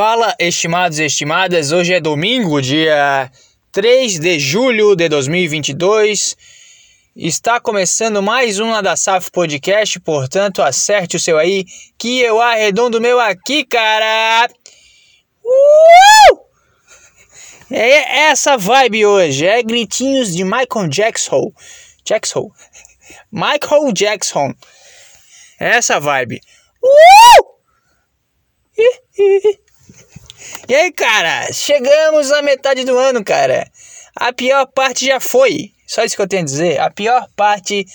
Fala, estimados e estimadas. Hoje é domingo, dia 3 de julho de 2022. Está começando mais um da SAF Podcast, portanto, acerte o seu aí, que eu arredondo meu aqui, cara. Uh! É essa vibe hoje, é gritinhos de Michael Jackson. Jackson. Michael Jackson. É essa vibe. Uh! E aí, cara, chegamos à metade do ano, cara. A pior parte já foi. Só isso que eu tenho a dizer. A pior parte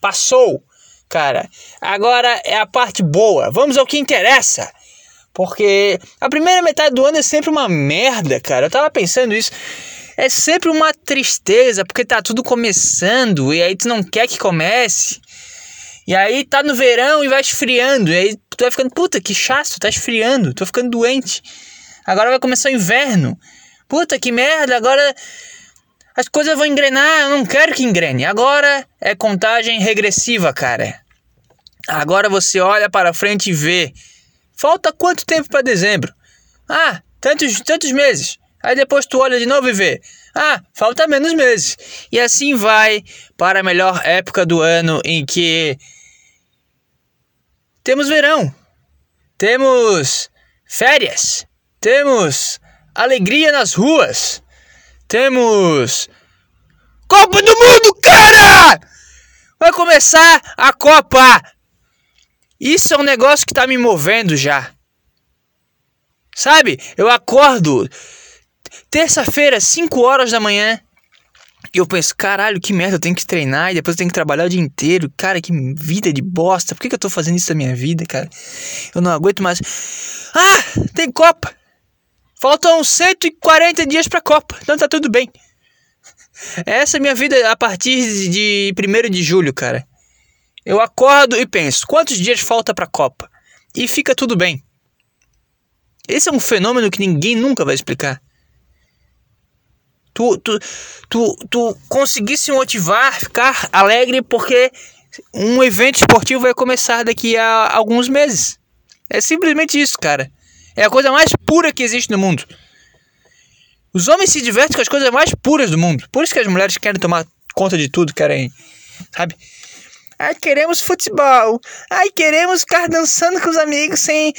passou, cara. Agora é a parte boa. Vamos ao que interessa. Porque a primeira metade do ano é sempre uma merda, cara. Eu tava pensando isso. É sempre uma tristeza, porque tá tudo começando e aí tu não quer que comece. E aí tá no verão e vai esfriando. E aí tu vai ficando, puta, que chato, tá esfriando, tô ficando doente. Agora vai começar o inverno. Puta que merda, agora as coisas vão engrenar, eu não quero que engrene. Agora é contagem regressiva, cara. Agora você olha para frente e vê. Falta quanto tempo para dezembro? Ah, tantos, tantos meses. Aí depois tu olha de novo e vê. Ah, falta menos meses. E assim vai para a melhor época do ano em que temos verão, temos férias, temos alegria nas ruas. Temos Copa do Mundo, cara! Vai começar a Copa. Isso é um negócio que tá me movendo já. Sabe? Eu acordo terça-feira, 5 horas da manhã. E eu penso, caralho, que merda, eu tenho que treinar e depois eu tenho que trabalhar o dia inteiro. Cara, que vida de bosta. Por que, que eu tô fazendo isso na minha vida, cara? Eu não aguento mais. Ah, tem Copa. Faltam 140 dias pra Copa, então tá tudo bem. Essa é a minha vida a partir de 1 de julho, cara. Eu acordo e penso, quantos dias falta pra Copa? E fica tudo bem. Esse é um fenômeno que ninguém nunca vai explicar. Tu, tu, tu, tu conseguir se motivar, ficar alegre porque um evento esportivo vai começar daqui a alguns meses. É simplesmente isso, cara. É a coisa mais pura que existe no mundo. Os homens se divertem com as coisas mais puras do mundo. Por isso que as mulheres querem tomar conta de tudo, querem, sabe? Ai, queremos futebol. Ai, queremos ficar dançando com os amigos sem,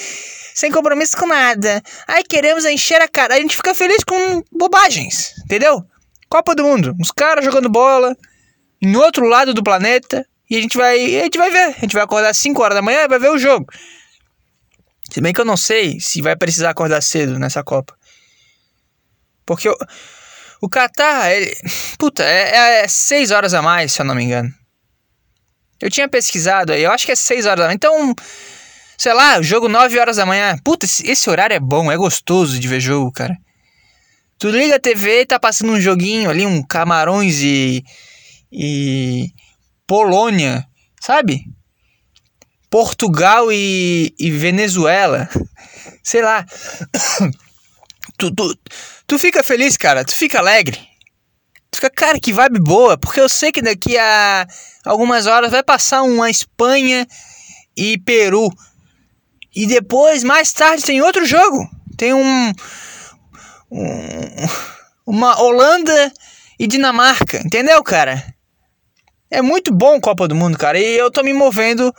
sem compromisso com nada. Ai, queremos encher a cara. A gente fica feliz com bobagens, entendeu? Copa do Mundo. Os caras jogando bola em outro lado do planeta. E a gente vai, a gente vai ver. A gente vai acordar às 5 horas da manhã e vai ver o jogo. Se bem que eu não sei se vai precisar acordar cedo nessa Copa. Porque o, o Qatar, ele, puta, é, é seis horas a mais, se eu não me engano. Eu tinha pesquisado aí, eu acho que é seis horas da manhã. Então, sei lá, jogo 9 horas da manhã. Puta, esse, esse horário é bom, é gostoso de ver jogo, cara. Tu liga a TV e tá passando um joguinho ali, um Camarões e. e. Polônia, sabe? Portugal e, e Venezuela. Sei lá. Tu, tu, tu fica feliz, cara. Tu fica alegre. Fica, cara, que vibe boa. Porque eu sei que daqui a algumas horas vai passar uma Espanha e Peru. E depois, mais tarde, tem outro jogo. Tem um. um uma Holanda e Dinamarca. Entendeu, cara? É muito bom Copa do Mundo, cara. E eu tô me movendo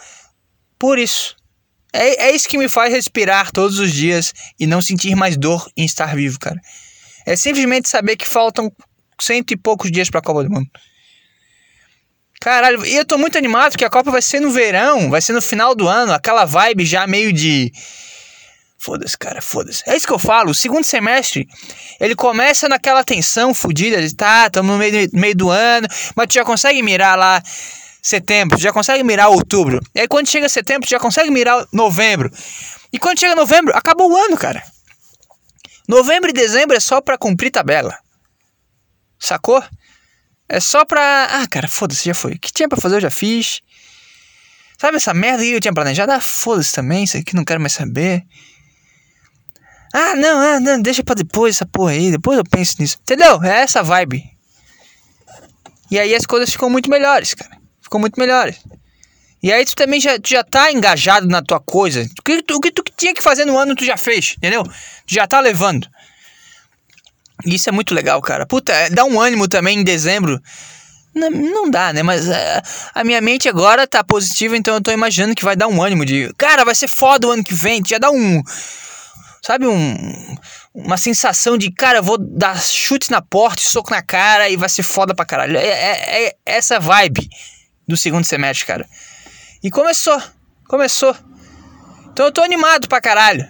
por isso. É, é isso que me faz respirar todos os dias e não sentir mais dor em estar vivo, cara. É simplesmente saber que faltam cento e poucos dias pra Copa do Mundo. Caralho, e eu tô muito animado que a Copa vai ser no verão, vai ser no final do ano, aquela vibe já meio de. Foda-se, cara, foda-se. É isso que eu falo, o segundo semestre, ele começa naquela tensão fodida de tá, estamos no meio, meio do ano, mas tu já consegue mirar lá setembro, já consegue mirar outubro. E aí quando chega setembro, já consegue mirar novembro. E quando chega novembro, acabou o ano, cara. Novembro e dezembro é só pra cumprir tabela. Sacou? É só pra. Ah, cara, foda-se, já foi. O que tinha pra fazer eu já fiz. Sabe essa merda que eu tinha planejado? Ah, foda-se também, isso aqui não quero mais saber. Ah, não, ah, não, deixa pra depois essa porra aí, depois eu penso nisso. Entendeu? É essa vibe. E aí as coisas ficam muito melhores, cara ficou muito melhor. E aí tu também já, tu já tá engajado na tua coisa. O que, tu, o que tu tinha que fazer no ano tu já fez, entendeu? Tu já tá levando. Isso é muito legal, cara. Puta, é, dá um ânimo também em dezembro. Não, não dá, né? Mas é, a minha mente agora tá positiva, então eu tô imaginando que vai dar um ânimo de. Cara, vai ser foda o ano que vem. Já dá um. Sabe, um. Uma sensação de, cara, eu vou dar chute na porta, soco na cara e vai ser foda pra caralho. É, é, é essa vibe do segundo semestre, cara. E começou. Começou. Então eu tô animado pra caralho.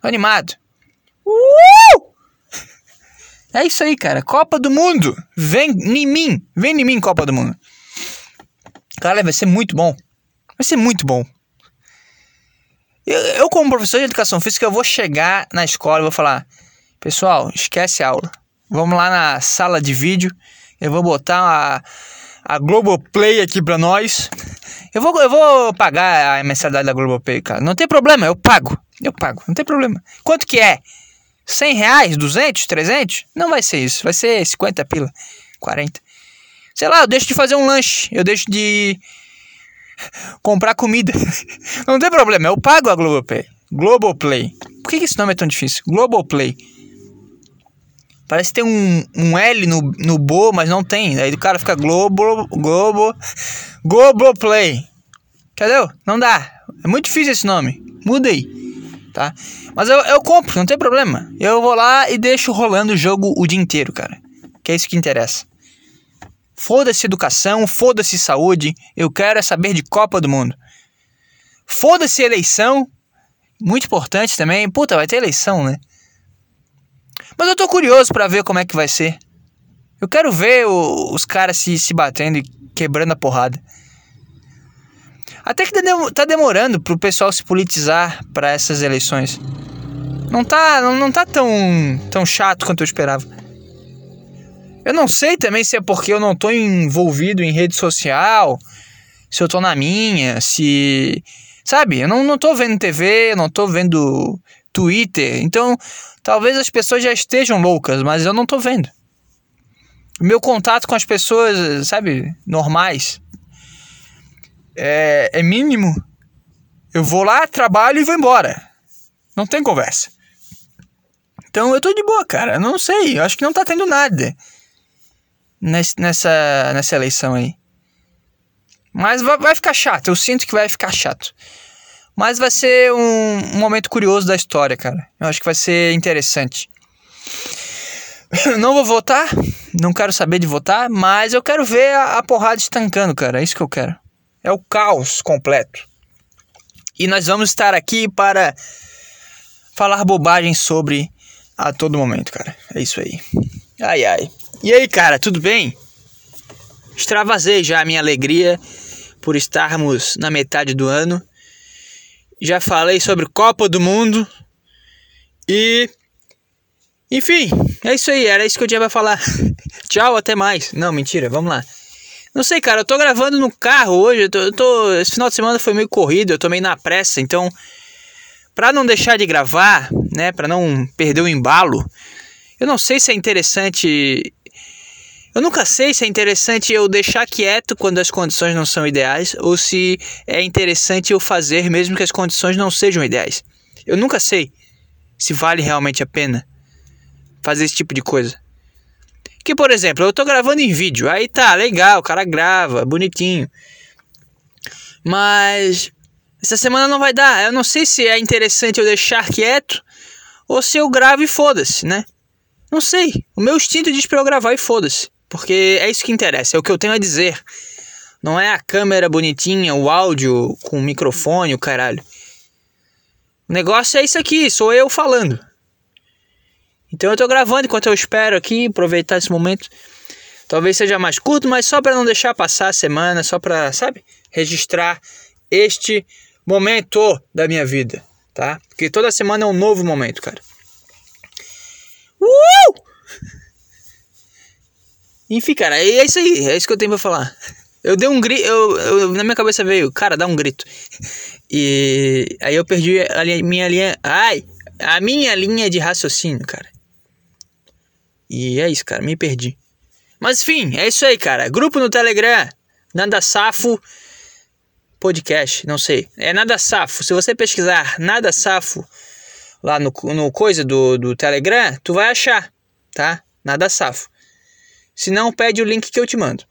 Tô animado. Uh! É isso aí, cara. Copa do Mundo. Vem em mim. Vem em mim, Copa do Mundo. Cara, vai ser muito bom. Vai ser muito bom. Eu, eu, como professor de educação física, eu vou chegar na escola e vou falar: Pessoal, esquece a aula. Vamos lá na sala de vídeo. Eu vou botar a, a Globoplay aqui pra nós. Eu vou, eu vou pagar a mensalidade da Globoplay, cara. Não tem problema, eu pago. Eu pago, não tem problema. Quanto que é? 100 reais? 200? 300? Não vai ser isso. Vai ser 50 pila. 40. Sei lá, eu deixo de fazer um lanche. Eu deixo de comprar comida. Não tem problema, eu pago a Globoplay. Globoplay. Por que, esse nome é tão difícil? Globoplay. Parece tem um, um L no, no Bo, mas não tem. Aí o cara fica Globo, Globo, Globoplay. Entendeu? Não dá. É muito difícil esse nome. Muda aí. Tá? Mas eu, eu compro, não tem problema. Eu vou lá e deixo rolando o jogo o dia inteiro, cara. Que é isso que interessa. Foda-se educação, foda-se saúde. Eu quero é saber de Copa do Mundo. Foda-se eleição. Muito importante também. Puta, vai ter eleição, né? Mas eu tô curioso para ver como é que vai ser. Eu quero ver o, os caras se, se batendo e quebrando a porrada. Até que tá demorando pro pessoal se politizar para essas eleições. Não tá, não tá tão, tão chato quanto eu esperava. Eu não sei também se é porque eu não tô envolvido em rede social, se eu tô na minha, se. Sabe, eu não, não tô vendo TV, eu não tô vendo Twitter. Então, talvez as pessoas já estejam loucas, mas eu não tô vendo. O meu contato com as pessoas, sabe, normais, é, é mínimo. Eu vou lá, trabalho e vou embora. Não tem conversa. Então eu tô de boa, cara. Não sei. Eu acho que não tá tendo nada nessa, nessa eleição aí. Mas vai, vai ficar chato. Eu sinto que vai ficar chato. Mas vai ser um, um momento curioso da história, cara. Eu acho que vai ser interessante. Não vou votar, não quero saber de votar, mas eu quero ver a, a porrada estancando, cara. É isso que eu quero. É o caos completo. E nós vamos estar aqui para falar bobagem sobre a todo momento, cara. É isso aí. Ai, ai. E aí, cara, tudo bem? Extravasei já a minha alegria por estarmos na metade do ano. Já falei sobre Copa do Mundo. E. Enfim, é isso aí. Era isso que eu tinha pra falar. Tchau, até mais. Não, mentira, vamos lá. Não sei, cara, eu tô gravando no carro hoje. Eu tô, eu tô, esse final de semana foi meio corrido, eu tô meio na pressa, então. Pra não deixar de gravar, né? Pra não perder o embalo, eu não sei se é interessante. Eu nunca sei se é interessante eu deixar quieto quando as condições não são ideais ou se é interessante eu fazer mesmo que as condições não sejam ideais. Eu nunca sei se vale realmente a pena fazer esse tipo de coisa. Que, por exemplo, eu tô gravando em vídeo, aí tá, legal, o cara grava, bonitinho. Mas essa semana não vai dar. Eu não sei se é interessante eu deixar quieto ou se eu gravo e foda-se, né? Não sei. O meu instinto diz pra eu gravar e foda-se. Porque é isso que interessa, é o que eu tenho a dizer. Não é a câmera bonitinha, o áudio com o microfone, o caralho. O negócio é isso aqui, sou eu falando. Então eu tô gravando enquanto eu espero aqui, aproveitar esse momento. Talvez seja mais curto, mas só para não deixar passar a semana, só para, sabe, registrar este momento da minha vida, tá? Porque toda semana é um novo momento, cara. Uh! Enfim, cara, é isso aí, é isso que eu tenho pra falar. Eu dei um grito, eu, eu, na minha cabeça veio, cara, dá um grito. E aí eu perdi a linha, minha linha, ai, a minha linha de raciocínio, cara. E é isso, cara, me perdi. Mas enfim, é isso aí, cara. Grupo no Telegram, Nanda Safo. podcast, não sei. É Nada Safo. Se você pesquisar Nada Safo lá no, no coisa do, do Telegram, tu vai achar, tá? Nada Safo. Se não, pede o link que eu te mando.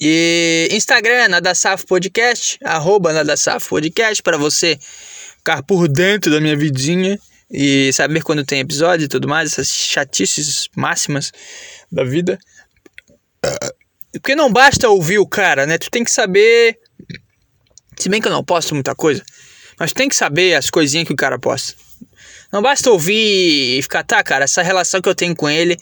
E Instagram, Nada Safo Podcast, arroba Nada Safo Podcast, para você ficar por dentro da minha vidinha e saber quando tem episódio e tudo mais, essas chatices máximas da vida. Porque não basta ouvir o cara, né? Tu tem que saber. Se bem que eu não posto muita coisa, mas tem que saber as coisinhas que o cara posta. Não basta ouvir e ficar, tá, cara, essa relação que eu tenho com ele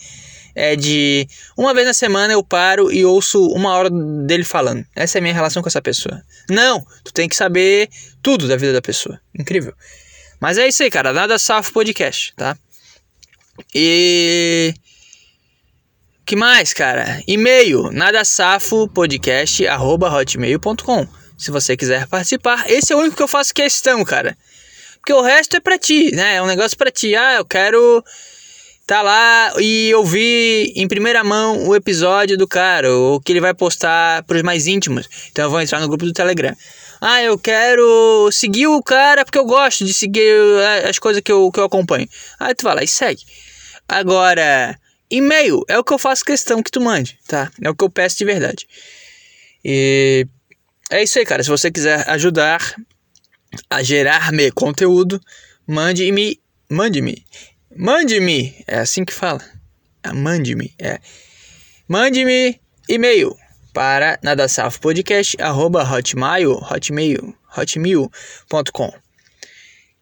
é de uma vez na semana eu paro e ouço uma hora dele falando. Essa é a minha relação com essa pessoa. Não, tu tem que saber tudo da vida da pessoa. Incrível. Mas é isso aí, cara. Nada safo podcast, tá? E que mais, cara? E-mail, nadasafopodcast@hotmail.com. Se você quiser participar, esse é o único que eu faço questão, cara. Porque o resto é pra ti, né? É um negócio pra ti. Ah, eu quero tá lá e ouvir em primeira mão o episódio do cara, ou que ele vai postar pros mais íntimos. Então eu vou entrar no grupo do Telegram. Ah, eu quero seguir o cara porque eu gosto de seguir as coisas que eu, que eu acompanho. Aí tu vai lá e segue. Agora, e-mail é o que eu faço questão que tu mande, tá? É o que eu peço de verdade. E é isso aí, cara. Se você quiser ajudar a gerar-me conteúdo, mande-me, mande-me, mande-me, é assim que fala. Ah, mande-me, é. Mande-me e-mail para nadasafopodcast@hotmail, hotmail, hotmail.com.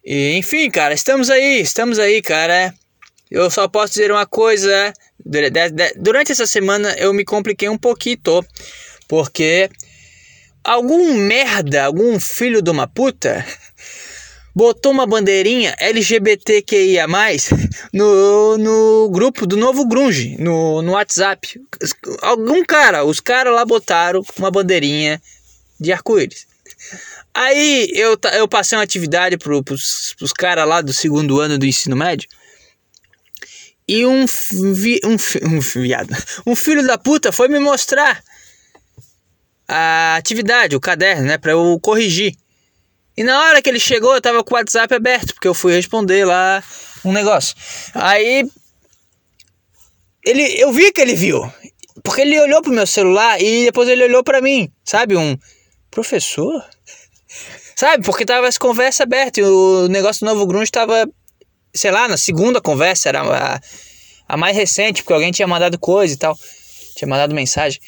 E enfim, cara, estamos aí, estamos aí, cara. Eu só posso dizer uma coisa, durante essa semana eu me compliquei um pouquinho, porque algum merda, algum filho de uma puta botou uma bandeirinha LGBTQIA+, no, no grupo do Novo Grunge, no, no WhatsApp. Algum cara, os caras lá botaram uma bandeirinha de arco-íris. Aí eu, eu passei uma atividade pro, pros, caras lá do segundo ano do ensino médio. E um, vi, um, um viado, um filho da puta foi me mostrar a atividade, o caderno, né, para eu corrigir. E na hora que ele chegou, eu tava com o WhatsApp aberto, porque eu fui responder lá um negócio. Aí ele eu vi que ele viu. Porque ele olhou pro meu celular e depois ele olhou para mim, sabe? Um professor? Sabe? Porque tava essa conversa aberta e o negócio do Novo Grunge tava, sei lá, na segunda conversa, era a, a mais recente, porque alguém tinha mandado coisa e tal. Tinha mandado mensagem.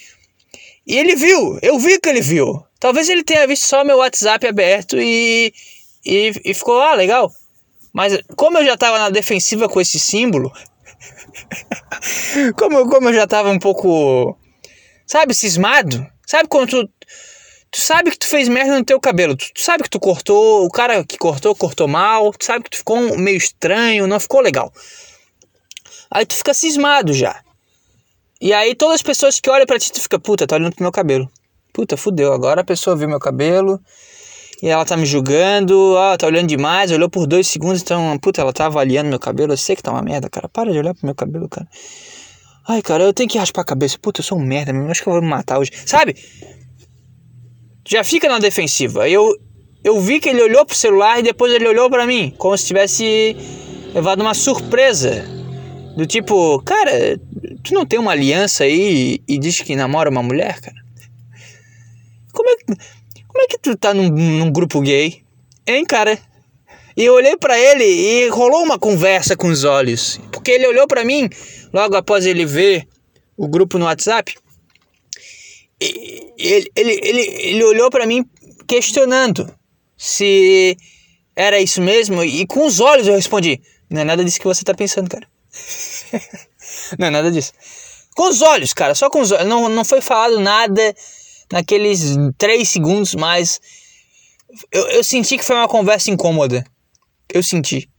E ele viu, eu vi que ele viu. Talvez ele tenha visto só meu WhatsApp aberto e, e, e ficou, ah, legal. Mas como eu já tava na defensiva com esse símbolo, como, como eu já tava um pouco, sabe, cismado, sabe quando tu, tu sabe que tu fez merda no teu cabelo, tu, tu, sabe que tu cortou, o cara que cortou, cortou mal, tu sabe que tu ficou meio estranho, não ficou legal. Aí tu fica cismado já. E aí todas as pessoas que olham para ti, tu fica, puta, tá olhando pro meu cabelo. Puta, fudeu. Agora a pessoa viu meu cabelo e ela tá me julgando. Ah, tá olhando demais. Olhou por dois segundos. Então, puta, ela tá avaliando meu cabelo. Eu sei que tá uma merda, cara. Para de olhar pro meu cabelo, cara. Ai, cara, eu tenho que raspar a cabeça. Puta, eu sou um merda mesmo. Acho que eu vou me matar hoje. Sabe? Já fica na defensiva. Eu, eu vi que ele olhou pro celular e depois ele olhou para mim. Como se tivesse levado uma surpresa. Do tipo, cara, tu não tem uma aliança aí e, e diz que namora uma mulher, cara? Como é, como é que tu tá num, num grupo gay? Hein, cara? E eu olhei para ele e rolou uma conversa com os olhos. Porque ele olhou para mim logo após ele ver o grupo no WhatsApp. Ele, ele, ele, ele, olhou para mim questionando se era isso mesmo. E com os olhos eu respondi: Não é nada disso que você tá pensando, cara. não é nada disso. Com os olhos, cara, só com os olhos. Não, não foi falado nada naqueles três segundos, mas eu, eu senti que foi uma conversa incômoda. Eu senti.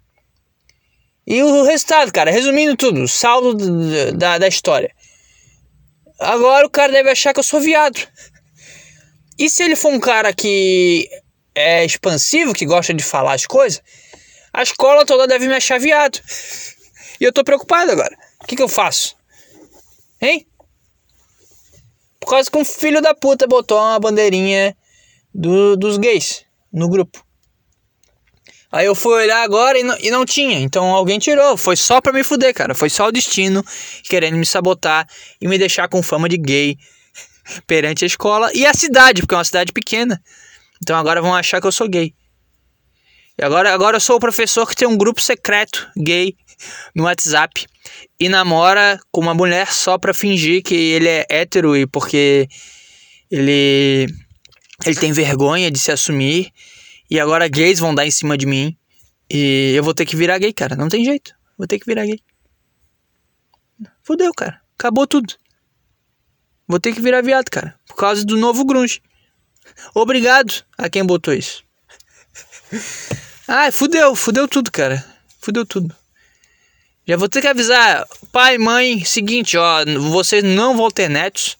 E o resultado, cara, resumindo tudo, saldo da, da história. Agora o cara deve achar que eu sou viado. E se ele for um cara que é expansivo, que gosta de falar as coisas, a escola toda deve me achar viado. E eu tô preocupado agora. O que, que eu faço? Hein? Por causa que um filho da puta botou uma bandeirinha do, dos gays no grupo. Aí eu fui olhar agora e não, e não tinha. Então alguém tirou. Foi só pra me fuder, cara. Foi só o destino querendo me sabotar e me deixar com fama de gay perante a escola e a cidade, porque é uma cidade pequena. Então agora vão achar que eu sou gay. E agora, agora eu sou o professor que tem um grupo secreto gay no WhatsApp e namora com uma mulher só pra fingir que ele é hétero e porque ele ele tem vergonha de se assumir e agora gays vão dar em cima de mim. E eu vou ter que virar gay, cara. Não tem jeito. Vou ter que virar gay. Fudeu, cara. Acabou tudo. Vou ter que virar viado, cara. Por causa do novo grunge. Obrigado a quem botou isso. Ai, fudeu. Fudeu tudo, cara. Fudeu tudo. Já vou ter que avisar pai, mãe, seguinte, ó, vocês não vão ter netos.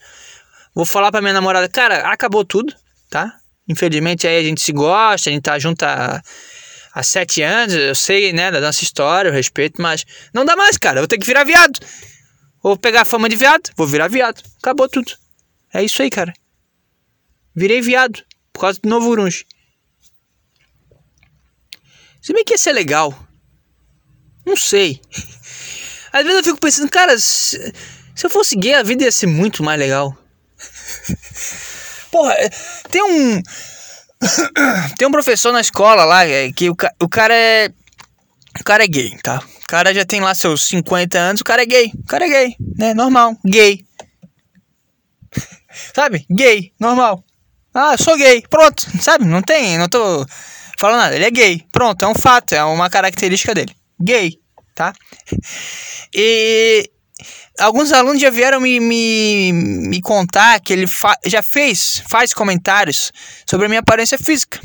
Vou falar pra minha namorada, cara, acabou tudo, tá? Infelizmente aí a gente se gosta, a gente tá junto há, há sete anos, eu sei, né, da nossa história, eu respeito, mas não dá mais, cara. Eu vou ter que virar viado. Vou pegar a fama de viado, vou virar viado. Acabou tudo. É isso aí, cara. Virei viado por causa do novo grunge. Se bem que ia ser legal. Não sei. Às vezes eu fico pensando, cara, se, eu fosse gay, a vida ia ser muito mais legal. Porra, é, tem um. tem um professor na escola lá é, que o, o cara é. O cara é gay, tá? O cara já tem lá seus 50 anos, o cara é gay. O cara é gay, né? Normal. Gay. Sabe? Gay, normal. Ah, sou gay. Pronto. Sabe? Não tem, não tô falando nada. Ele é gay. Pronto, é um fato, é uma característica dele. Gay, tá? E alguns alunos já vieram me, me, me contar que ele já fez, faz comentários sobre a minha aparência física.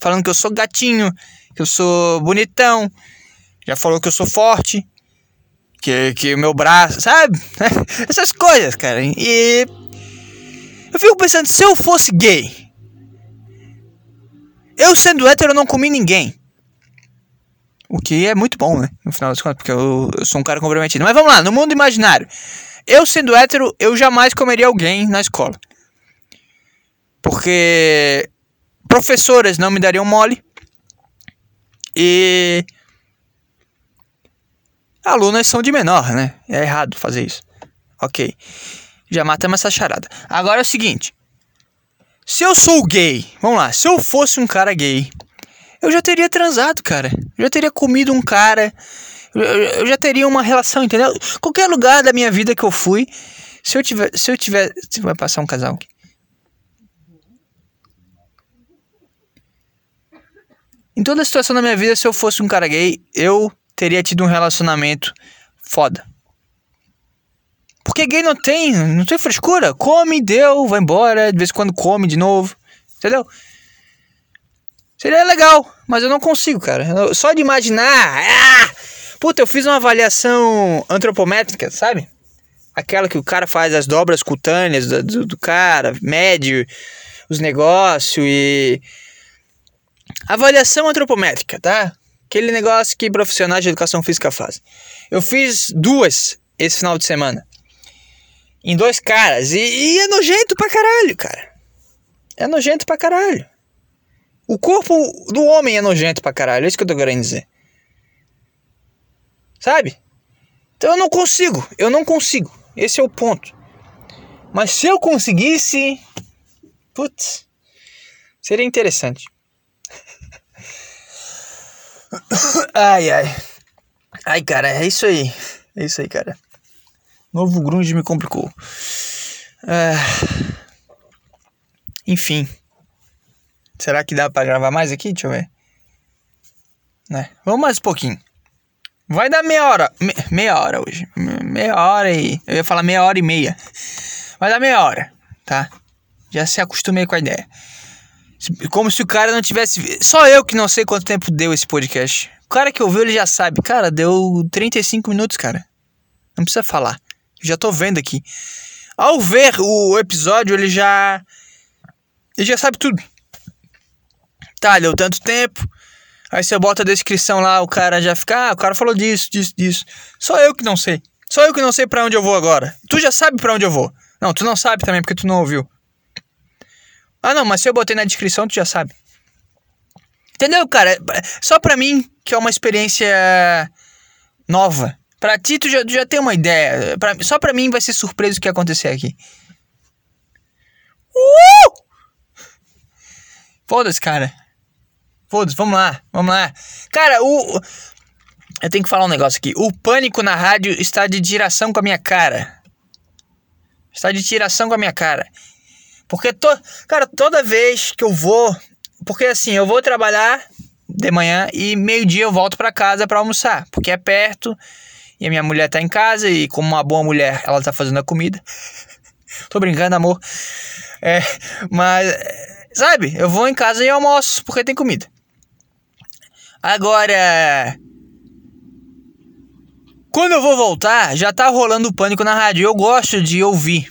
Falando que eu sou gatinho, que eu sou bonitão. Já falou que eu sou forte. Que, que o meu braço, sabe? Essas coisas, cara. E eu fico pensando, se eu fosse gay, eu sendo hétero, eu não comi ninguém. O que é muito bom, né? No final das contas, porque eu, eu sou um cara comprometido. Mas vamos lá, no mundo imaginário. Eu sendo hétero, eu jamais comeria alguém na escola. Porque professoras não me dariam mole. E alunas são de menor, né? É errado fazer isso. Ok. Já matamos essa charada. Agora é o seguinte. Se eu sou gay, vamos lá, se eu fosse um cara gay eu já teria transado, cara. Eu já teria comido um cara. Eu, já teria uma relação, entendeu? Qualquer lugar da minha vida que eu fui, se eu tiver, se eu tiver, se vai passar um casal aqui. Em toda situação da minha vida, se eu fosse um cara gay, eu teria tido um relacionamento foda. Porque gay não tem, não tem frescura. Come, deu, vai embora, de vez em quando come de novo. Entendeu? Seria legal, mas eu não consigo, cara. Só de imaginar. Ah! Puta, eu fiz uma avaliação antropométrica, sabe? Aquela que o cara faz as dobras cutâneas do, do, do cara, mede os negócios e. Avaliação antropométrica, tá? Aquele negócio que profissionais de educação física fazem. Eu fiz duas esse final de semana. Em dois caras. E, e é nojento pra caralho, cara. É nojento pra caralho. O corpo do homem é nojento pra caralho, é isso que eu tô querendo dizer. Sabe? Então eu não consigo, eu não consigo. Esse é o ponto. Mas se eu conseguisse. Putz. Seria interessante. ai, ai. Ai, cara, é isso aí. É isso aí, cara. Novo grunge me complicou. Ah, enfim. Será que dá para gravar mais aqui? Deixa eu ver. Né? Vamos mais um pouquinho. Vai dar meia hora. Me, meia hora hoje. Meia hora e. Eu ia falar meia hora e meia. Vai dar meia hora, tá? Já se acostumei com a ideia. Como se o cara não tivesse. Só eu que não sei quanto tempo deu esse podcast. O cara que ouviu, ele já sabe. Cara, deu 35 minutos, cara. Não precisa falar. Já tô vendo aqui. Ao ver o episódio, ele já. Ele já sabe tudo tá, deu tanto tempo. Aí você bota a descrição lá, o cara já fica, ah, o cara falou disso, disso, disso. Só eu que não sei. Só eu que não sei para onde eu vou agora. Tu já sabe para onde eu vou. Não, tu não sabe também porque tu não ouviu. Ah, não, mas se eu botei na descrição, tu já sabe. Entendeu, cara? Só pra mim, que é uma experiência nova. Pra ti, tu já, já tem uma ideia. Pra, só pra mim vai ser surpresa o que acontecer aqui. Uh! Foda-se, cara. Foda-se, vamos lá, vamos lá. Cara, o. Eu tenho que falar um negócio aqui. O pânico na rádio está de tiração com a minha cara. Está de tiração com a minha cara. Porque, to... cara, toda vez que eu vou. Porque assim, eu vou trabalhar de manhã e meio-dia eu volto para casa para almoçar. Porque é perto e a minha mulher tá em casa e, como uma boa mulher, ela tá fazendo a comida. Tô brincando, amor. É, mas, sabe, eu vou em casa e almoço porque tem comida. Agora. Quando eu vou voltar, já tá rolando o pânico na rádio. Eu gosto de ouvir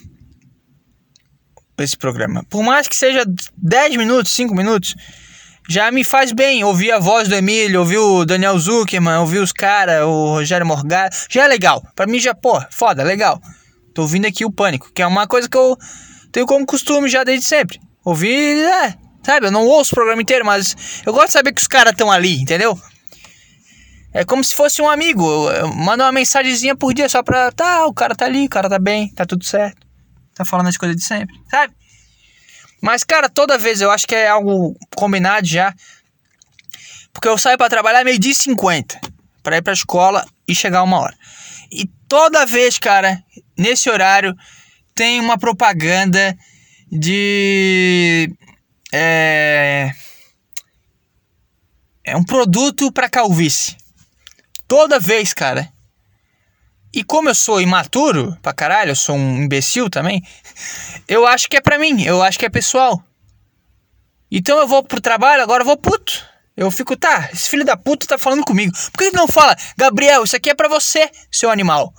esse programa. Por mais que seja 10 minutos, 5 minutos, já me faz bem ouvir a voz do Emílio, ouvir o Daniel Zuckerman, ouvir os caras, o Rogério Morgado. Já é legal. Pra mim já, pô, foda, legal. Tô ouvindo aqui o Pânico, que é uma coisa que eu tenho como costume já desde sempre. Ouvir, é, sabe? Eu não ouço o programa inteiro, mas eu gosto de saber que os caras estão ali, entendeu? É como se fosse um amigo. Manda uma mensagenzinha por dia só pra. Tá, o cara tá ali, o cara tá bem, tá tudo certo. Tá falando as coisas de sempre, sabe? Mas, cara, toda vez eu acho que é algo combinado já. Porque eu saio para trabalhar meio-dia e 50 para ir pra escola e chegar uma hora. E toda vez, cara, nesse horário, tem uma propaganda de. É. É um produto para calvície. Toda vez, cara. E como eu sou imaturo pra caralho, eu sou um imbecil também, eu acho que é pra mim, eu acho que é pessoal. Então eu vou pro trabalho, agora eu vou puto. Eu fico, tá, esse filho da puta tá falando comigo. Por que ele não fala, Gabriel, isso aqui é pra você, seu animal?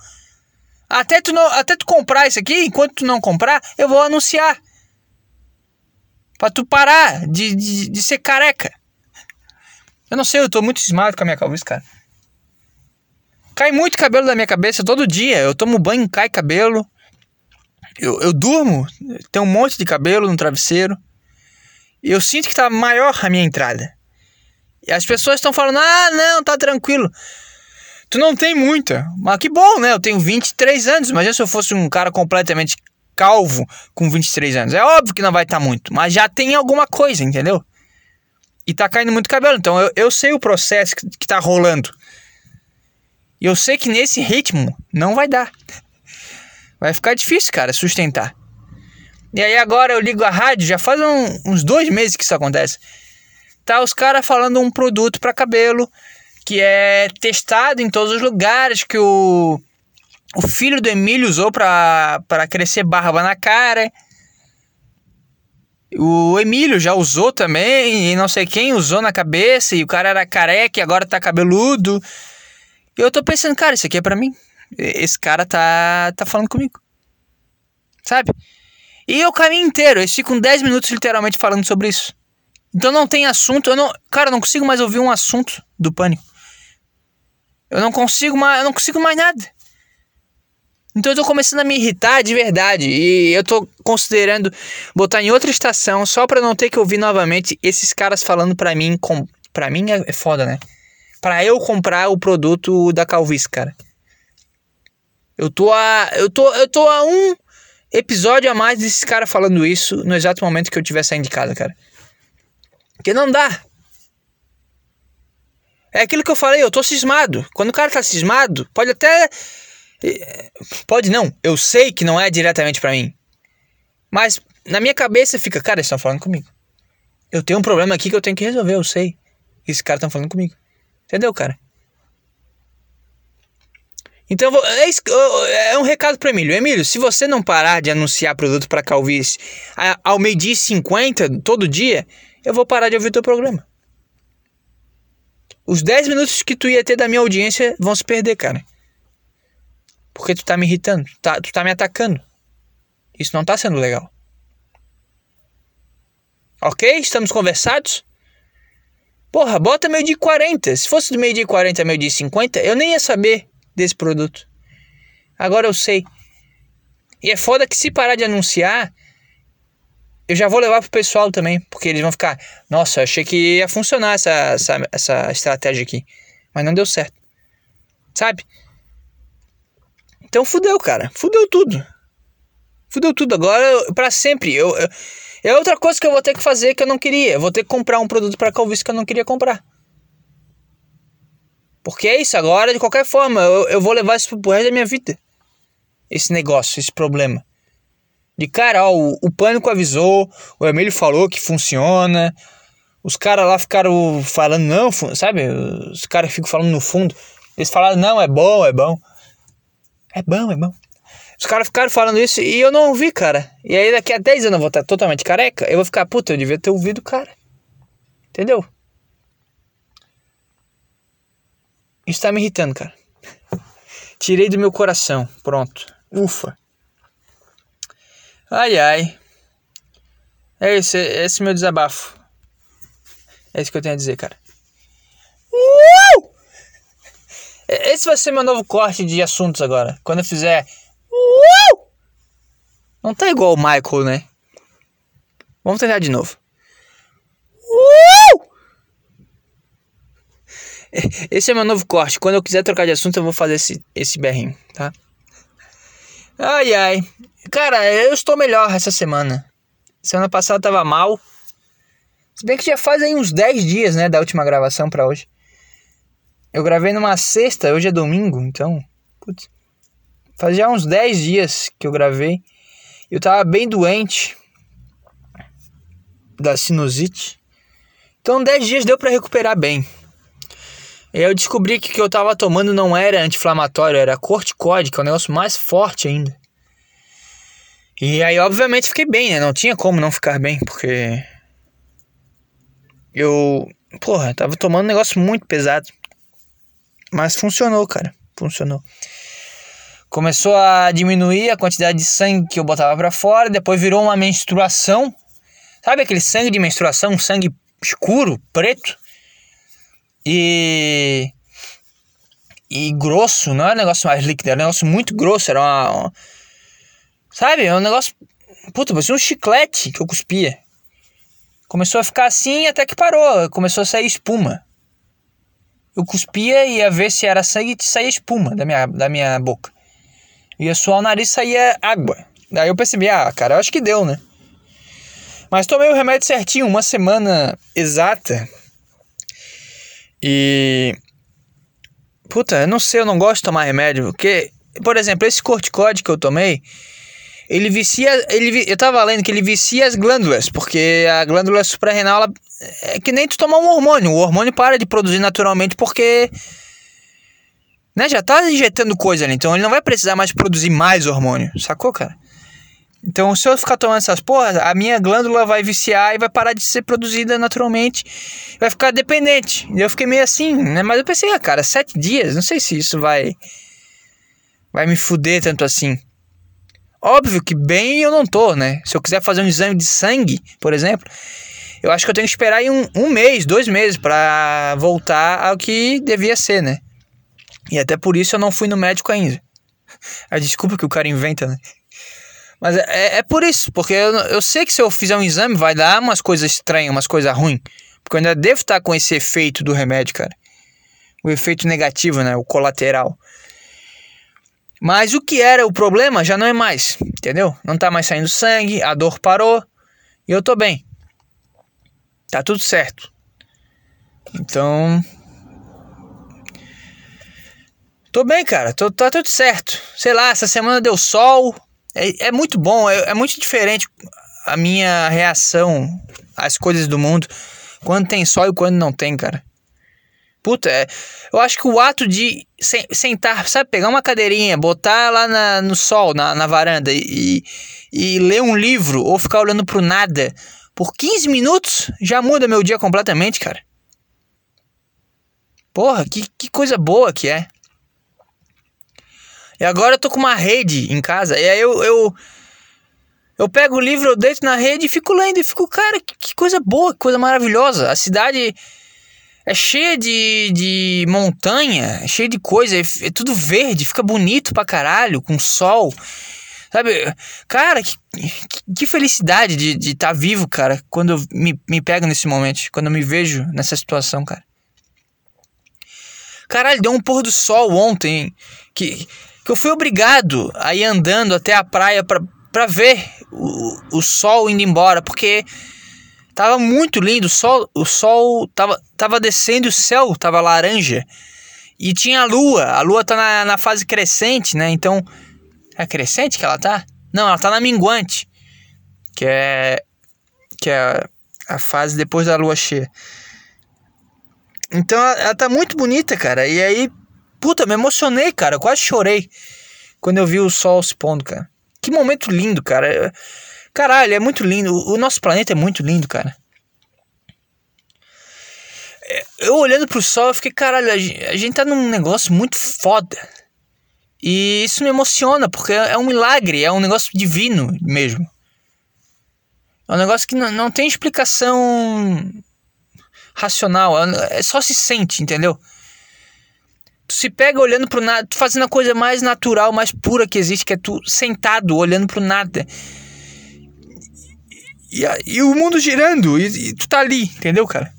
Até tu, não, até tu comprar isso aqui, enquanto tu não comprar, eu vou anunciar. Pra tu parar de, de, de ser careca. Eu não sei, eu tô muito cismado com a minha calvície, cara. Cai muito cabelo da minha cabeça todo dia. Eu tomo banho, cai cabelo. Eu, eu durmo, tem um monte de cabelo no travesseiro. E eu sinto que tá maior a minha entrada. E as pessoas estão falando: ah, não, tá tranquilo. Tu não tem muita. Mas que bom, né? Eu tenho 23 anos. Imagina se eu fosse um cara completamente calvo com 23 anos. É óbvio que não vai estar tá muito. Mas já tem alguma coisa, entendeu? E tá caindo muito cabelo. Então eu, eu sei o processo que, que tá rolando. E eu sei que nesse ritmo não vai dar. Vai ficar difícil, cara, sustentar. E aí agora eu ligo a rádio, já faz um, uns dois meses que isso acontece. Tá os caras falando um produto para cabelo que é testado em todos os lugares, que o, o filho do Emílio usou para crescer barba na cara. O Emílio já usou também, e não sei quem usou na cabeça, e o cara era careca e agora tá cabeludo. E eu tô pensando, cara, isso aqui é para mim. Esse cara tá, tá falando comigo. Sabe? E o caminho inteiro, eles ficam 10 minutos literalmente falando sobre isso. Então não tem assunto, eu não, cara, eu não consigo mais ouvir um assunto do pânico. Eu não consigo mais, eu não consigo mais nada. Então eu tô começando a me irritar de verdade e eu tô considerando botar em outra estação só para não ter que ouvir novamente esses caras falando para mim com para mim é, é foda, né? para eu comprar o produto da calvície, cara. Eu tô a eu tô eu tô a um episódio a mais desses caras falando isso no exato momento que eu tiver saindo de casa, cara. Que não dá. É aquilo que eu falei, eu tô cismado. Quando o cara tá cismado, pode até pode não, eu sei que não é diretamente para mim. Mas na minha cabeça fica, cara, eles estão falando comigo. Eu tenho um problema aqui que eu tenho que resolver, eu sei. Esses caras estão falando comigo. Entendeu, cara? Então, é, é um recado para Emílio. Emílio, se você não parar de anunciar produto para calvície ao meio-dia e 50 todo dia, eu vou parar de ouvir o teu programa. Os 10 minutos que tu ia ter da minha audiência vão se perder, cara. Porque tu tá me irritando, tá, tu tá me atacando. Isso não tá sendo legal. Ok? Estamos conversados? Porra, bota meio de 40. Se fosse do meio de 40 a meio de 50, eu nem ia saber desse produto. Agora eu sei. E é foda que se parar de anunciar, eu já vou levar pro pessoal também, porque eles vão ficar, nossa, achei que ia funcionar essa, essa, essa estratégia aqui, mas não deu certo. Sabe? Então fudeu, cara. Fudeu tudo. Fudeu tudo. Agora, para sempre. Eu, eu, é outra coisa que eu vou ter que fazer que eu não queria. Eu vou ter que comprar um produto para calvície que eu não queria comprar. Porque é isso, agora, de qualquer forma, eu, eu vou levar isso pro resto da minha vida. Esse negócio, esse problema. De cara, ó, o, o pânico avisou, o Emílio falou que funciona. Os caras lá ficaram falando, não, sabe? Os caras ficam falando no fundo. Eles falaram, não, é bom, é bom. É bom, é bom. Os caras ficaram falando isso e eu não ouvi, cara. E aí daqui a 10 anos eu vou estar totalmente careca. Eu vou ficar, puta, eu devia ter ouvido cara. Entendeu? Isso tá me irritando, cara. Tirei do meu coração. Pronto. Ufa. Ai, ai. É esse, é esse meu desabafo. É isso que eu tenho a dizer, cara. Uh! Esse vai ser meu novo corte de assuntos agora. Quando eu fizer. Não tá igual o Michael, né? Vamos tentar de novo. Esse é meu novo corte. Quando eu quiser trocar de assunto, eu vou fazer esse, esse berrinho, tá? Ai, ai. Cara, eu estou melhor essa semana. Semana passada tava mal. Se bem que já faz aí uns 10 dias, né, da última gravação para hoje. Eu gravei numa sexta, hoje é domingo, então. Putz, fazia uns 10 dias que eu gravei. Eu tava bem doente da sinusite. Então 10 dias deu para recuperar bem. Eu descobri que o que eu tava tomando não era anti-inflamatório, era corticóide, que é um negócio mais forte ainda. E aí, obviamente, fiquei bem, né? Não tinha como não ficar bem, porque. Eu. Porra, tava tomando um negócio muito pesado. Mas funcionou, cara. Funcionou. Começou a diminuir a quantidade de sangue que eu botava para fora, depois virou uma menstruação. Sabe aquele sangue de menstruação, um sangue escuro, preto? E. E grosso, não é um negócio mais líquido, era um negócio muito grosso, era uma. uma sabe? É um negócio. Puta, parecia um chiclete que eu cuspia. Começou a ficar assim até que parou, começou a sair espuma. Eu cuspia e ia ver se era sangue e saía espuma da minha, da minha boca. Ia suar o nariz saía água. Daí eu percebi, ah, cara, eu acho que deu, né? Mas tomei o remédio certinho, uma semana exata. E. Puta, eu não sei, eu não gosto de tomar remédio. Porque, por exemplo, esse corticóide que eu tomei, ele vicia. Ele, eu tava lendo que ele vicia as glândulas, porque a glândula suprarrenal ela, é que nem tu tomar um hormônio. O hormônio para de produzir naturalmente porque. Né, já tá injetando coisa ali, então ele não vai precisar mais produzir mais hormônio, sacou, cara? Então, se eu ficar tomando essas porras, a minha glândula vai viciar e vai parar de ser produzida naturalmente. Vai ficar dependente. Eu fiquei meio assim, né? Mas eu pensei, ah, cara, sete dias, não sei se isso vai. Vai me fuder tanto assim. Óbvio que bem eu não tô, né? Se eu quiser fazer um exame de sangue, por exemplo, eu acho que eu tenho que esperar aí um, um mês, dois meses para voltar ao que devia ser, né? E até por isso eu não fui no médico ainda. A desculpa que o cara inventa, né? Mas é, é, é por isso, porque eu, eu sei que se eu fizer um exame vai dar umas coisas estranhas, umas coisas ruins. Porque eu ainda devo estar com esse efeito do remédio, cara. O efeito negativo, né? O colateral. Mas o que era o problema já não é mais, entendeu? Não tá mais saindo sangue, a dor parou e eu tô bem. Tá tudo certo. Então. Tô bem, cara. Tô, tá tudo certo. Sei lá, essa semana deu sol. É, é muito bom, é, é muito diferente a minha reação às coisas do mundo quando tem sol e quando não tem, cara. Puta, é, eu acho que o ato de sentar, sabe, pegar uma cadeirinha, botar lá na, no sol, na, na varanda e, e ler um livro ou ficar olhando pro nada por 15 minutos já muda meu dia completamente, cara. Porra, que, que coisa boa que é. E agora eu tô com uma rede em casa. E aí eu, eu, eu pego o livro, eu deito na rede e fico lendo. E fico, cara, que, que coisa boa, que coisa maravilhosa. A cidade é cheia de, de montanha, é cheia de coisa. É, é tudo verde, fica bonito pra caralho, com sol. Sabe? Cara, que, que felicidade de estar tá vivo, cara, quando eu me, me pego nesse momento, quando eu me vejo nessa situação, cara. Caralho, deu um pôr do sol ontem que, que eu fui obrigado a ir andando até a praia pra, pra ver o, o sol indo embora, porque tava muito lindo, o sol, o sol tava, tava descendo, o céu tava laranja. E tinha a lua, a lua tá na, na fase crescente, né? Então, é crescente que ela tá? Não, ela tá na minguante, que é que é a fase depois da lua cheia. Então ela, ela tá muito bonita, cara. E aí, puta, me emocionei, cara. Eu quase chorei quando eu vi o sol se pondo, cara. Que momento lindo, cara. Caralho, é muito lindo. O nosso planeta é muito lindo, cara. É, eu olhando pro sol, eu fiquei, caralho, a gente, a gente tá num negócio muito foda. E isso me emociona, porque é um milagre, é um negócio divino mesmo. É um negócio que não, não tem explicação racional, é só se sente, entendeu? Tu se pega olhando pro nada, tu fazendo a coisa mais natural, mais pura que existe, que é tu sentado olhando pro nada. E, e, e o mundo girando, e, e, tu tá ali, entendeu, cara?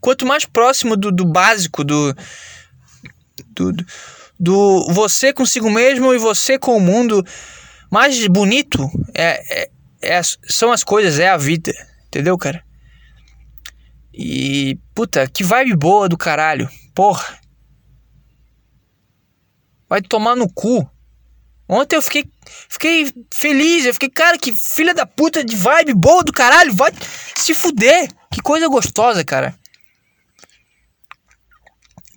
Quanto mais próximo do, do básico, do, do, do você consigo mesmo e você com o mundo, mais bonito é, é, é, são as coisas, é a vida, entendeu, cara? E, puta, que vibe boa do caralho. Porra. Vai tomar no cu. Ontem eu fiquei, fiquei feliz. Eu fiquei, cara, que filha da puta de vibe boa do caralho. Vai se fuder. Que coisa gostosa, cara.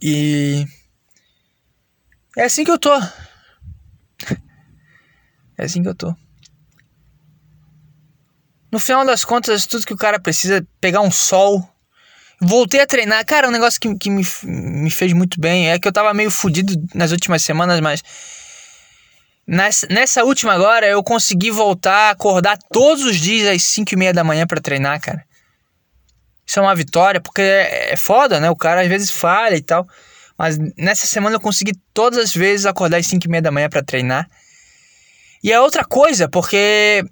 E. É assim que eu tô. É assim que eu tô. No final das contas, tudo que o cara precisa é pegar um sol Voltei a treinar. Cara, um negócio que, que me, me fez muito bem é que eu tava meio fudido nas últimas semanas, mas. Nessa, nessa última agora, eu consegui voltar a acordar todos os dias às 5 e meia da manhã para treinar, cara. Isso é uma vitória, porque é, é foda, né? O cara às vezes falha e tal. Mas nessa semana eu consegui todas as vezes acordar às 5 e meia da manhã para treinar. E é outra coisa, porque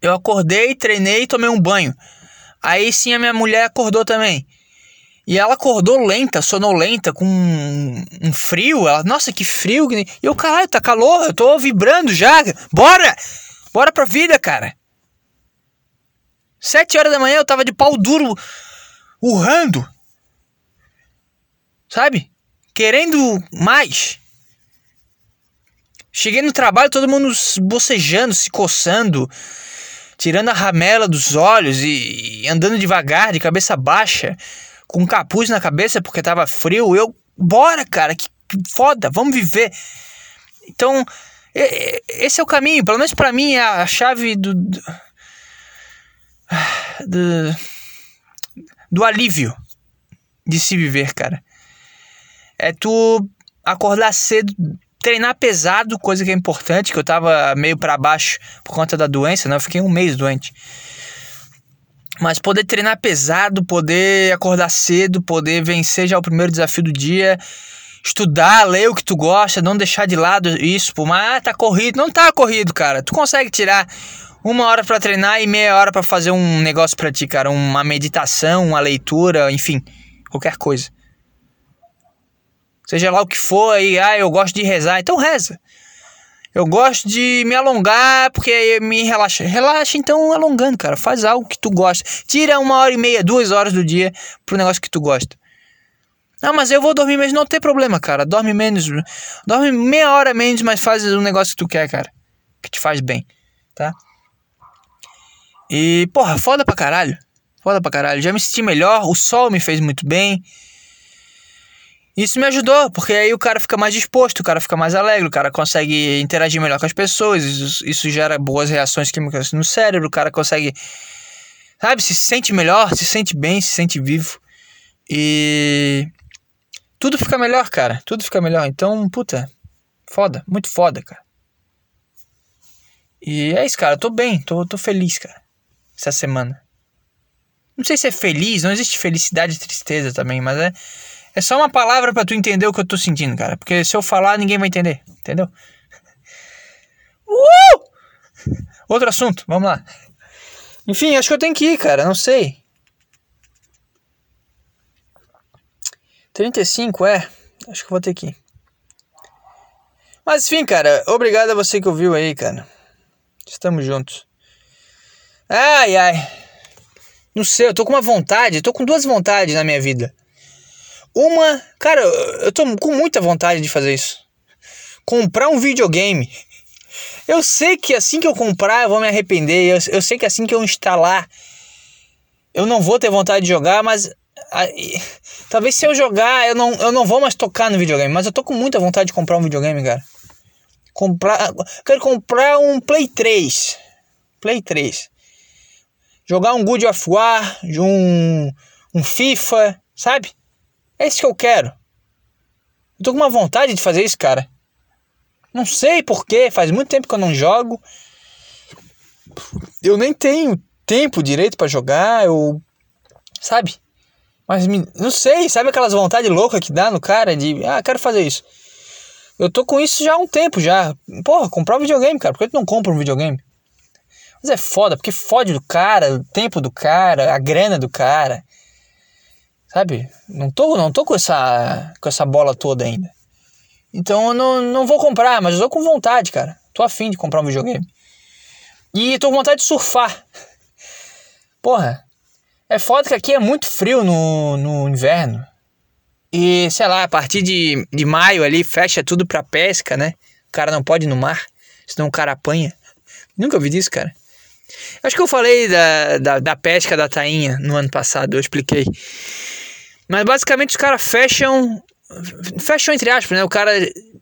eu acordei, treinei e tomei um banho. Aí sim a minha mulher acordou também. E ela acordou lenta, sonolenta, com um, frio. Ela, nossa, que frio. E eu, caralho, tá calor, eu tô vibrando já. Bora! Bora pra vida, cara. Sete horas da manhã eu tava de pau duro, urrando. Sabe? Querendo mais. Cheguei no trabalho, todo mundo bocejando, se coçando tirando a ramela dos olhos e, e andando devagar, de cabeça baixa, com capuz na cabeça porque tava frio. Eu, bora, cara, que, que foda, vamos viver. Então, esse é o caminho, pelo menos para mim é a chave do, do, do, do alívio de se viver, cara. É tu acordar cedo treinar pesado, coisa que é importante, que eu tava meio para baixo por conta da doença, né? Eu fiquei um mês doente. Mas poder treinar pesado, poder acordar cedo, poder vencer já o primeiro desafio do dia, estudar, ler o que tu gosta, não deixar de lado isso, por mais ah, tá corrido, não tá corrido, cara. Tu consegue tirar uma hora para treinar e meia hora para fazer um negócio para ti, cara, uma meditação, uma leitura, enfim, qualquer coisa. Seja lá o que for aí, ah, eu gosto de rezar, então reza. Eu gosto de me alongar porque me relaxa. Relaxa então alongando, cara. Faz algo que tu gosta. Tira uma hora e meia, duas horas do dia pro negócio que tu gosta. Não, mas eu vou dormir menos. Não tem problema, cara. Dorme menos. Dorme meia hora menos, mas faz um negócio que tu quer, cara. Que te faz bem, tá? E, porra, foda pra caralho. Foda pra caralho. Já me senti melhor. O sol me fez muito bem. Isso me ajudou, porque aí o cara fica mais disposto, o cara fica mais alegre, o cara consegue interagir melhor com as pessoas, isso, isso gera boas reações químicas no cérebro, o cara consegue, sabe, se sente melhor, se sente bem, se sente vivo. E tudo fica melhor, cara, tudo fica melhor. Então, puta, foda, muito foda, cara. E é isso, cara, eu tô bem, tô, tô feliz, cara, essa semana. Não sei se é feliz, não existe felicidade e tristeza também, mas é é só uma palavra para tu entender o que eu tô sentindo, cara. Porque se eu falar, ninguém vai entender, entendeu? Uh! Outro assunto, vamos lá. Enfim, acho que eu tenho que ir, cara, não sei. 35, é. Acho que vou ter que ir. Mas enfim, cara, obrigado a você que ouviu aí, cara. Estamos juntos. Ai, ai. Não sei, eu tô com uma vontade, tô com duas vontades na minha vida. Uma, cara, eu tô com muita vontade de fazer isso. Comprar um videogame. Eu sei que assim que eu comprar eu vou me arrepender. Eu, eu sei que assim que eu instalar eu não vou ter vontade de jogar, mas talvez se eu jogar eu não, eu não vou mais tocar no videogame. Mas eu tô com muita vontade de comprar um videogame, cara. Comprar, quero comprar um Play 3. Play 3 jogar um God of War, um, um FIFA, sabe? É isso que eu quero. Eu tô com uma vontade de fazer isso, cara. Não sei porquê, faz muito tempo que eu não jogo. Eu nem tenho tempo direito para jogar, eu. Sabe? Mas não sei, sabe aquelas vontades loucas que dá no cara de. Ah, quero fazer isso. Eu tô com isso já há um tempo já. Porra, comprar um videogame, cara. Por que tu não compra um videogame? Mas é foda, porque fode do cara, o tempo do cara, a grana do cara. Sabe? Não tô, não tô com essa, com essa bola toda ainda. Então eu não, não vou comprar, mas eu tô com vontade, cara. Tô afim de comprar um videogame. E tô com vontade de surfar. Porra, é foda que aqui é muito frio no, no inverno. E, sei lá, a partir de, de maio ali fecha tudo pra pesca, né? O cara não pode ir no mar, senão o cara apanha. Nunca ouvi disso, cara. Acho que eu falei da, da, da pesca da tainha no ano passado, eu expliquei. Mas basicamente os caras fecham. Fecham entre aspas, né? O cara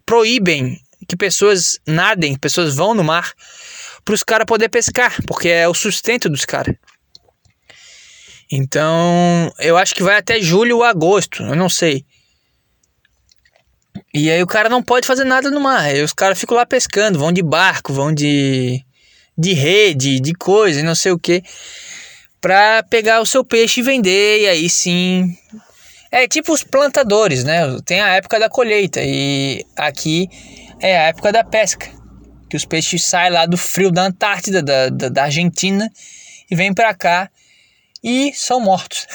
proíbem que pessoas nadem, pessoas vão no mar para os caras poder pescar, porque é o sustento dos caras. Então, eu acho que vai até julho ou agosto, eu não sei. E aí o cara não pode fazer nada no mar. Aí os caras ficam lá pescando, vão de barco, vão de de rede, de coisa, não sei o que, para pegar o seu peixe e vender, e aí sim. É tipo os plantadores, né? Tem a época da colheita e aqui é a época da pesca, que os peixes saem lá do frio da Antártida, da, da, da Argentina, e vêm para cá e são mortos.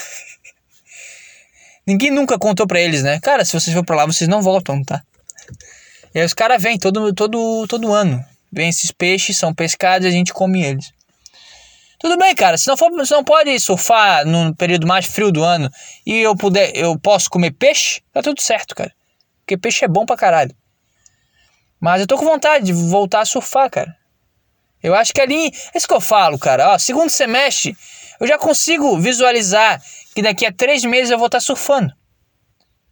Ninguém nunca contou para eles, né? Cara, se vocês for para lá, vocês não voltam, tá? E aí os caras vêm todo, todo, todo ano. Vem esses peixes, são pescados e a gente come eles. Tudo bem, cara. Se não, for, se não pode surfar no período mais frio do ano e eu puder, eu posso comer peixe, tá tudo certo, cara. Porque peixe é bom pra caralho. Mas eu tô com vontade de voltar a surfar, cara. Eu acho que ali, é isso que eu falo, cara. Ó, segundo semestre, eu já consigo visualizar que daqui a três meses eu vou estar tá surfando.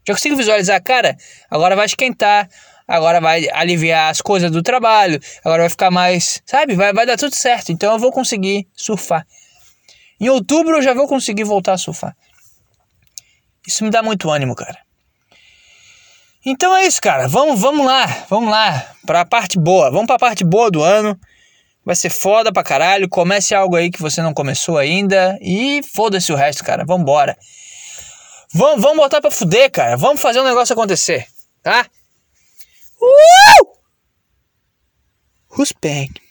Já consigo visualizar, cara, agora vai esquentar, agora vai aliviar as coisas do trabalho, agora vai ficar mais, sabe? Vai, vai dar tudo certo. Então eu vou conseguir surfar. Em outubro eu já vou conseguir voltar a surfar. Isso me dá muito ânimo, cara. Então é isso, cara. Vamos, vamos lá, vamos lá para a parte boa. Vamos para a parte boa do ano. Vai ser foda pra caralho. Comece algo aí que você não começou ainda e foda-se o resto, cara. Vambora. Vamos, vamos botar pra fuder, cara. Vamos fazer um negócio acontecer, tá? Woo! Who's back?